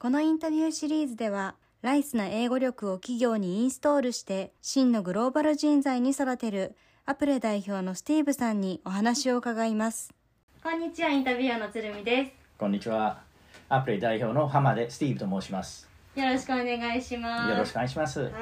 このインタビューシリーズでは、ライスな英語力を企業にインストールして、真のグローバル人材に育てる、アプレ代表のスティーブさんにお話を伺います。こんにちは、インタビュアーの鶴見でこんにちは。アプリ代表の浜でスティーブと申します。す。よろしくお願いします。よろしくお願いします。はい。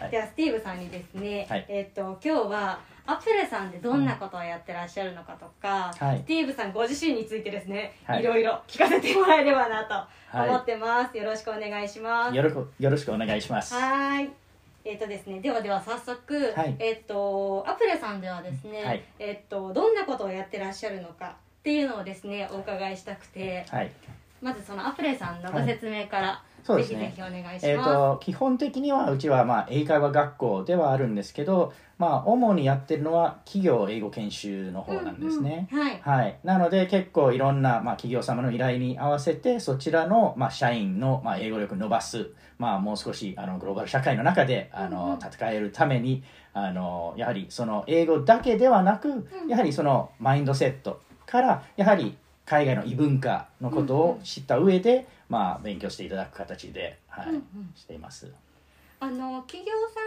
はいではスティーブさんにですね、はいえっ、と今日はアプレさんでどんなことをやってらっしゃるのかとか、はいスティーブさんご自身についてですね、はいいろいろ聞かせてもらえればなとはい思ってます。よろしくお願いします。よろくよろしくお願いします。はーい。えっ、とですね、ではでは早速、はいえっ、とアプレさんではですね、はいえっ、とどんなことをやってらっしゃるのかっていうのをですねお伺いしたくて、はい。まずそのアプレさんのご説明から、そうですねぜひぜひお願いします。えっ、と基本的にはうちはまあ英会話学校ではあるんですけど、まあ主にやってるのは企業英語研修の方なんですね。うんうんはい。はい、なので結構いろんな、まあ、企業様の依頼に合わせてそちらの、まあ、社員の、まあ、英語力を伸ばす、まあ、もう少しあのグローバル社会の中であの、戦えるためにあのやはりその英語だけではなく、んやはりそのマインドセットからやはり海外の異文化のことを知った上で、まあ、勉強していただく形で、はいうんうんしています。あの企業さ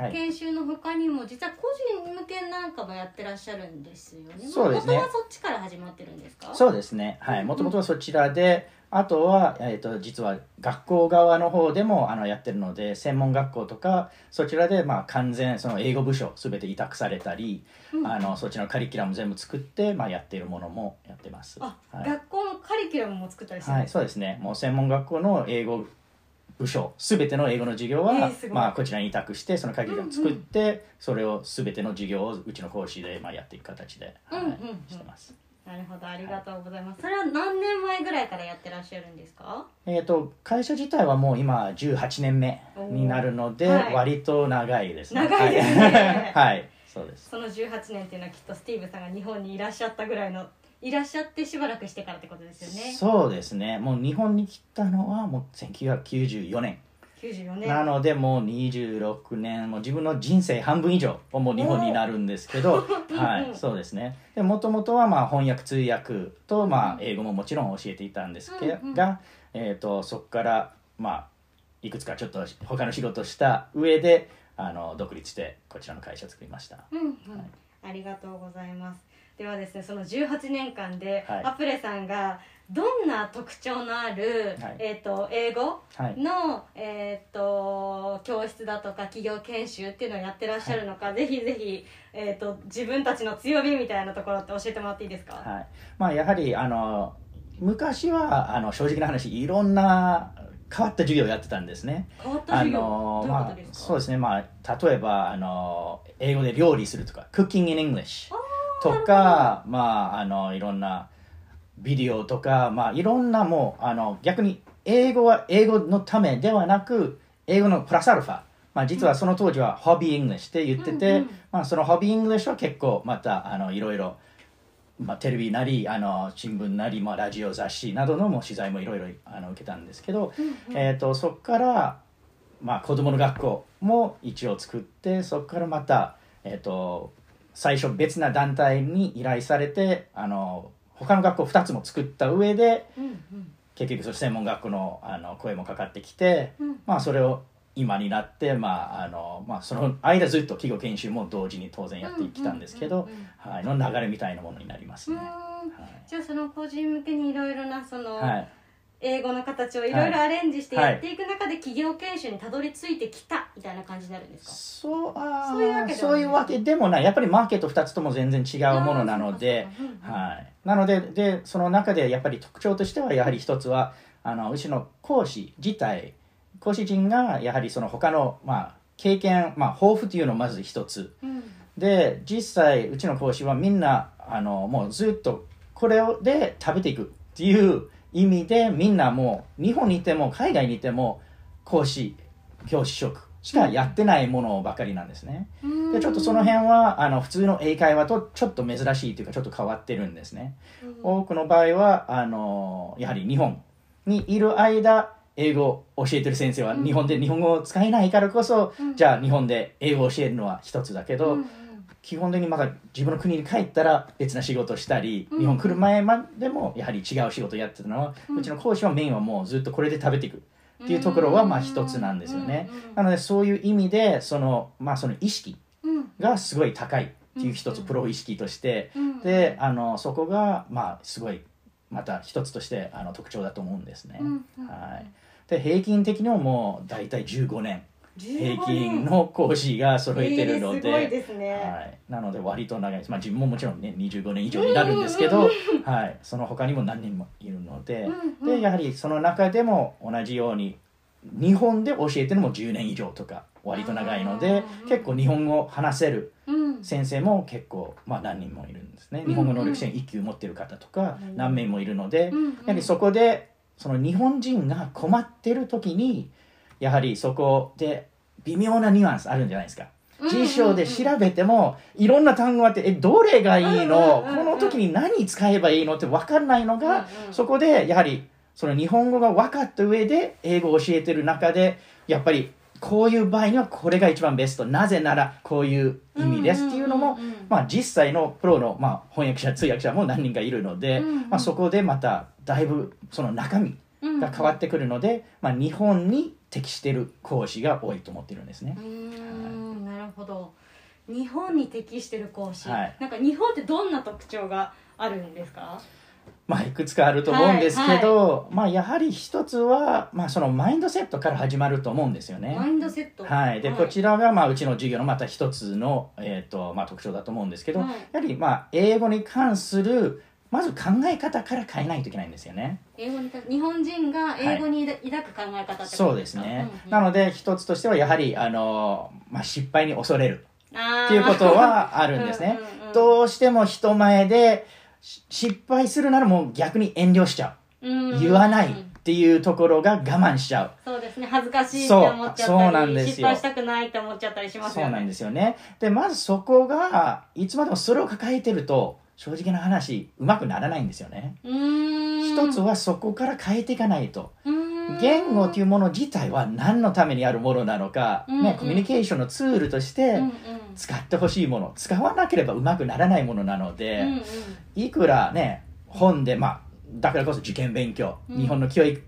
んの研修の他にも、実は個人向けなんかもやってらっしゃるんですよね。そうですねそっちから始まってるんですか？そうですね。はい。うんうんもともとはそちらで、あとは、えっ、と、実は学校側の方でも、あの、やってるので、専門学校とか、そちらで、まあ、完全、その英語部署、すべて委託されたり、うんあの、そっちのカリキュラム全部作って、まあ、やっているものもやってます。あ、はい。学校のカリキュラムも作ったりしてるんはい、そうですね。もう専門学校の英語部署、すべての英語の授業は、えーまあ、こちらに委託して、そのカリキュラム作って、それをすべての授業をうちの講師で、まあ、やっていく形で、はいうんうんうんしてます。なるほど、ありがとうございます。それは何年前ぐらいからやってらっしゃるんですか？えー、と会社自体はもう今18年目になるので、割と長いですね長いですねはい、はいそうですその18年っていうのはきっとスティーブさんが日本にいらっしゃったぐらいの。いらっしゃってしばらくしてからってことですよね。そうですねもう日本に来たのはもう1994年94年。なのでもう26年もう自分の人生半分以上もう日本になるんですけど はいそうですね。でもともとはまあ翻訳通訳とまあ英語ももちろん教えていたんですけうんうん。が、えー、とそこからまあいくつかちょっと他の仕事をした上であの独立してこちらの会社を作りました。うんうん、はい。ありがとうございますではですねその18年間で、はい。アプレさんがどんな特徴のある、はい。えー、と英語はい。の、えー、と教室だとか企業研修っていうのをやってらっしゃるのか、ぜひぜひ、えー、と自分たちの強みみたいなところって教えてもらっていいですか、はい。まあ、やはりあの昔はあの正直な話いろんな変わった授業をやってたんですね。変わったあ授業、そうですね、まあ、例えばあの英語で料理するとか Cooking in English とか、まあ、あのいろんなビデオとか、まあ、いろんなもうあの逆に英語は英語のためではなく英語のプラスアルファ、まあ、実はその当時は Hobby English って言ってて、うんうんまあ、その Hobby English は結構またあのいろいろまあ、テレビなりあの新聞なり、まあ、ラジオ雑誌などのも取材もいろいろあの受けたんですけど、うんうん。えー、とそこから、まあ、子どもの学校も一応作ってそこからまた、えー、と最初別な団体に依頼されてあの他の学校2つも作った上でうんうん。結局その専門学校のあの声もかかってきて、うん。まあ、それを今になって、まああのまあ、その間ずっと企業研修も同時に当然やってきたんですけどはいの流れみたいなものになりますね。うーん。じゃあその個人向けにいろいろなその、はい英語の形をいろいろアレンジしてはいやっていく中で企業研修にたどり着いてきたみたいな感じになるんですか、そうあーそういうわけでそういうわけでもない。やっぱりマーケット2つとも全然違うものなのでううか。はい、なのででその中でやっぱり特徴としてはやはり一つはあのうちの講師自体講師陣がやはりその他の、まあ、経験、まあ、豊富というのをまず一つ。うんうん。で実際うちの講師はみんなあのもうずっとこれをで食べていくっていう意味でみんなもう日本にいても海外にいても講師教師職しかやってないものばかりなんですね。うんでちょっとその辺はあの普通の英会話とちょっと珍しいというかちょっと変わってるんですね。うん多くの場合はあのやはり日本にいる間英語を教えてる先生はうん日本で日本語を使えないからこそ、うんじゃあ日本で英語を教えるのは一つだけど、基本的にまだ自分の国に帰ったら別な仕事をしたり、日本来る前までもやはり違う仕事をやってたのは、うちの講師はメインはもうずっとこれで食べていくっていうところはまあ一つなんですよね、なのでそういう意味でその,、まあ、その意識がすごい高いっていう一つプロ意識として、であのそこがまあすごいまた一つとしてあの特徴だと思うんですね、はい、で平均的にはもう大体15年平均の講師が揃えてるので,、はい、なので割と長い。です、まあ、自分ももちろんね25年以上になるんですけど、はい、その他にも何人もいるので,、でやはりその中でも同じように日本で教えてるのも10年以上とか割と長いので結構日本語を話せる先生も結構、まあ、何人もいるんですね。日本語能力試験1級持ってる方とか何名もいるので、やはりそこでその日本人が困ってる時にやはりそこで微妙なニュアンスあるんじゃないですか。辞書で調べてもいろんな単語あってえどれがいいの？この時に何使えばいいのって分かんないのがそこでやはりその日本語が分かった上で英語を教えてる中でやっぱりこういう場合にはこれが一番ベスト。なぜならこういう意味ですっていうのもまあ実際のプロのまあ翻訳者通訳者も何人かいるのでまあそこでまただいぶその中身が変わってくるのでまあ日本に適してる講師が多いと思ってるんですね。う。ーんなるほど。日本に適してる講師、はい。なんか日本ってどんな特徴があるんですか？まあ、いくつかあると思うんですけど、まあ、やはり一つは、まあ、そのマインドセットから始まると思うんですよね。マイ。ンドセット。はい、でこちらが、まあ、うちの授業のまた一つの、えーとまあ、特徴だと思うんですけど、はい。やはり、まあ、英語に関するまず考え方から変えないといけないんですよね。英語にか日本人が英語に抱く考え方ってそうですね、うんうんなので一つとしてはやはりあの、まあ、失敗に恐れる。っていうことはあるんですね。うんうんうんどうしても人前でし失敗するならもう逆に遠慮しちゃう。うん言わないっていうところが我慢しちゃう。そうですね。恥ずかしいって思っちゃったりそうそうなんですよ。失敗したくないって思っちゃったりしますよね。そうなんですよね。でまずそこがいつまでもそれを抱えてると正直な話うまくならないんですよね。一つはそこから変えていかないと。言語というもの自体は何のためにあるものなのか、うんうん。ね、コミュニケーションのツールとしてうんうん。使ってほしいもの使わなければうまくならないものなので、うんうん。いくらね本でまあだからこそ受験勉強、うん。日本の教育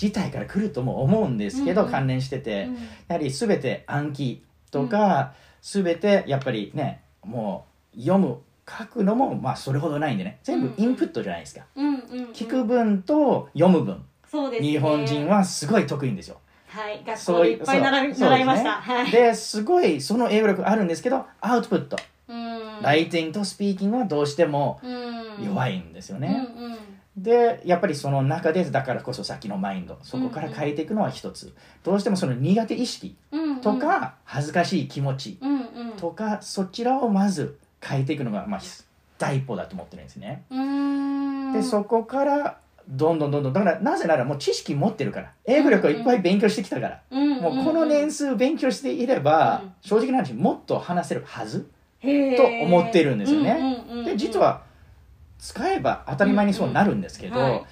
自体から来るとも思うんですけど、うんうん。関連してて、うん。やはり全て暗記とか、全てやっぱりねもう読む書くのもまあそれほどないんでね。全部インプットじゃないですか、うんうんうん。聞く分と読む分、そうですね。日本人はすごい得意んですよ。はい学そう校でいっぱい習いました。ねはい。ですごいその英語力あるんですけどアウトプット、うん。ライティングとスピーキングはどうしてもうん。弱いんですよね、うんうん。でやっぱりその中でだからこそさっきのマインドそこから変えていくのは一つ、どうしてもその苦手意識うんうん。とか恥ずかしい気持ちうんうん。とか、そちらをまず変えていくのが、まあ、第一歩だと思ってるんですね、でそこからどんどんどんどんだからなぜならもう知識持ってるから。英語力をいっぱい勉強してきたから、うんうんもうこの年数勉強していれば、うん。正直な話もっと話せるはずと思ってるんですよね。うんうんうんうんで実は使えば当たり前にそうなるんですけど、うんうんはい。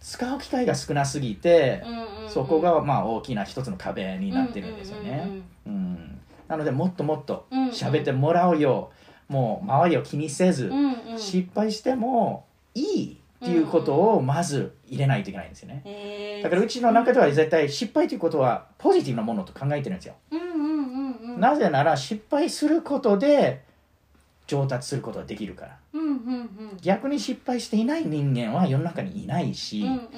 使う機会が少なすぎて、うんうんうん。そこがまあ大きな一つの壁になってるんですようんね。うんなのでもっともっと喋ってもらうようもう周りを気にせず、うんうん。失敗してもいいっていうことをまず入れないといけないんですよね。へー。だからうちの中では絶対失敗ということはポジティブなものと考えてるんですよ。うんうんうんうん。なぜなら失敗することで上達することができるから。うんうんうん。逆に失敗していない人間は世の中にいないし、うん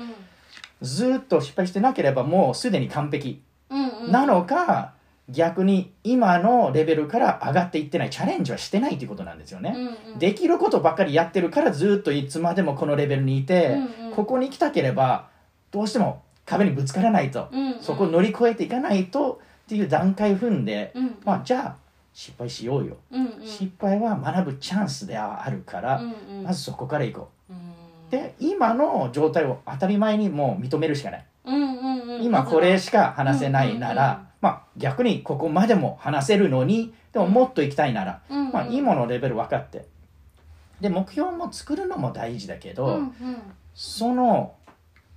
ずっと失敗してなければもうすでに完璧うんうん。なのか、逆に今のレベルから上がっていってないチャレンジはしてないということなんですよね、うんうん。できることばっかりやってるからずっといつまでもこのレベルにいて、うんうん。ここに来たければどうしても壁にぶつからないと、うんうん。そこを乗り越えていかないとっていう段階を踏んで、うんまあじゃあ失敗しようよ、うんうん。失敗は学ぶチャンスではあるから、うんうん。まずそこから行こう。うん。で今の状態を当たり前にもう認めるしかない。うんうんうん。今これしか話せないなら、うんうんうん。まあ逆にここまでも話せるのにでももっと行きたいなら、うんうん。まあ今のレベル分かって。で目標も作るのも大事だけど、うんうんその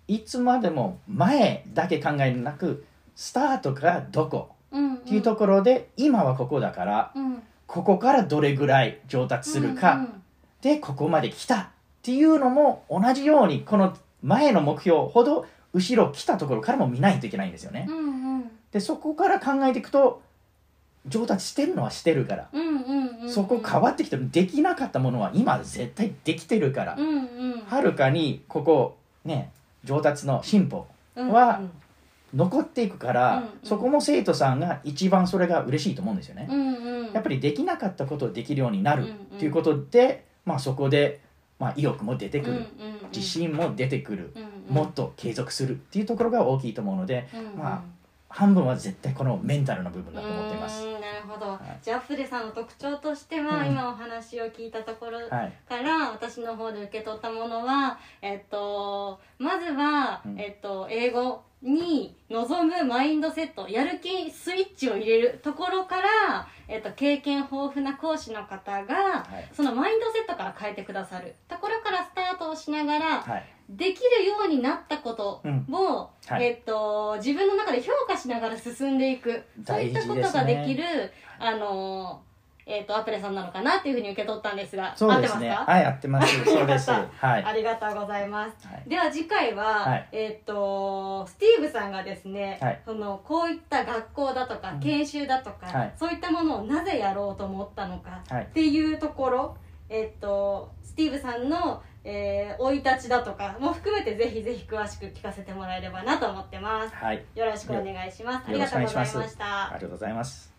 いつまでも前だけ考えなくスタートがどこうんっていうところで、今はここだからうんここからどれぐらい上達するか、うんでここまで来たっていうのも同じようにこの前の目標ほど後ろ来たところからも見ないといけないんですよね。うんうんでそこから考えていくと上達してるのはしてるから、そこ変わってきてる。できなかったものは今絶対できてるから、はるかにここね上達の進歩うんは残っていくから、うんうん。そこも生徒さんが一番それが嬉しいと思うんですよね。うんうん。やっぱりできなかったことをできるようになるっていうことで、まあ、そこで、まあ、意欲も出てくる、自信も出てくる、もっと継続するっていうところが大きいと思うので、まあ半分は絶対このメンタルの部分だと思っています。なるほど、い。じゃあプレさんの特徴としては、うん。今お話を聞いたところはい、から私の方で受け取ったものは、えっと、まずは、うん。えっと、英語に望むマインドセットやる気スイッチを入れるところから、えっと、経験豊富な講師の方がはい。そのマインドセットから変えてくださるところからストをしながら、はい。できるようになったことを、うん。はい。えっと、自分の中で評価しながら進んでいく。そういったことができるあの、えっと、アプレさんなのかなっていうふうに受け取ったんですがそうですね。合ってますか？はい、やってます。そうです。はい。ありがとうございます。はい。では次回は、はい。えっとスティーブさんがですね、はい。そのこういった学校だとか、うん。研修だとか、はい。そういったものをなぜやろうと思ったのかはい。っていうところ、えっとスティーブさんのえー生、い立ちだとかも含めてぜひぜひ詳しく聞かせてもらえればなと思ってます。はい。よろしくお願いします。ありがとうございましたありがとうございます。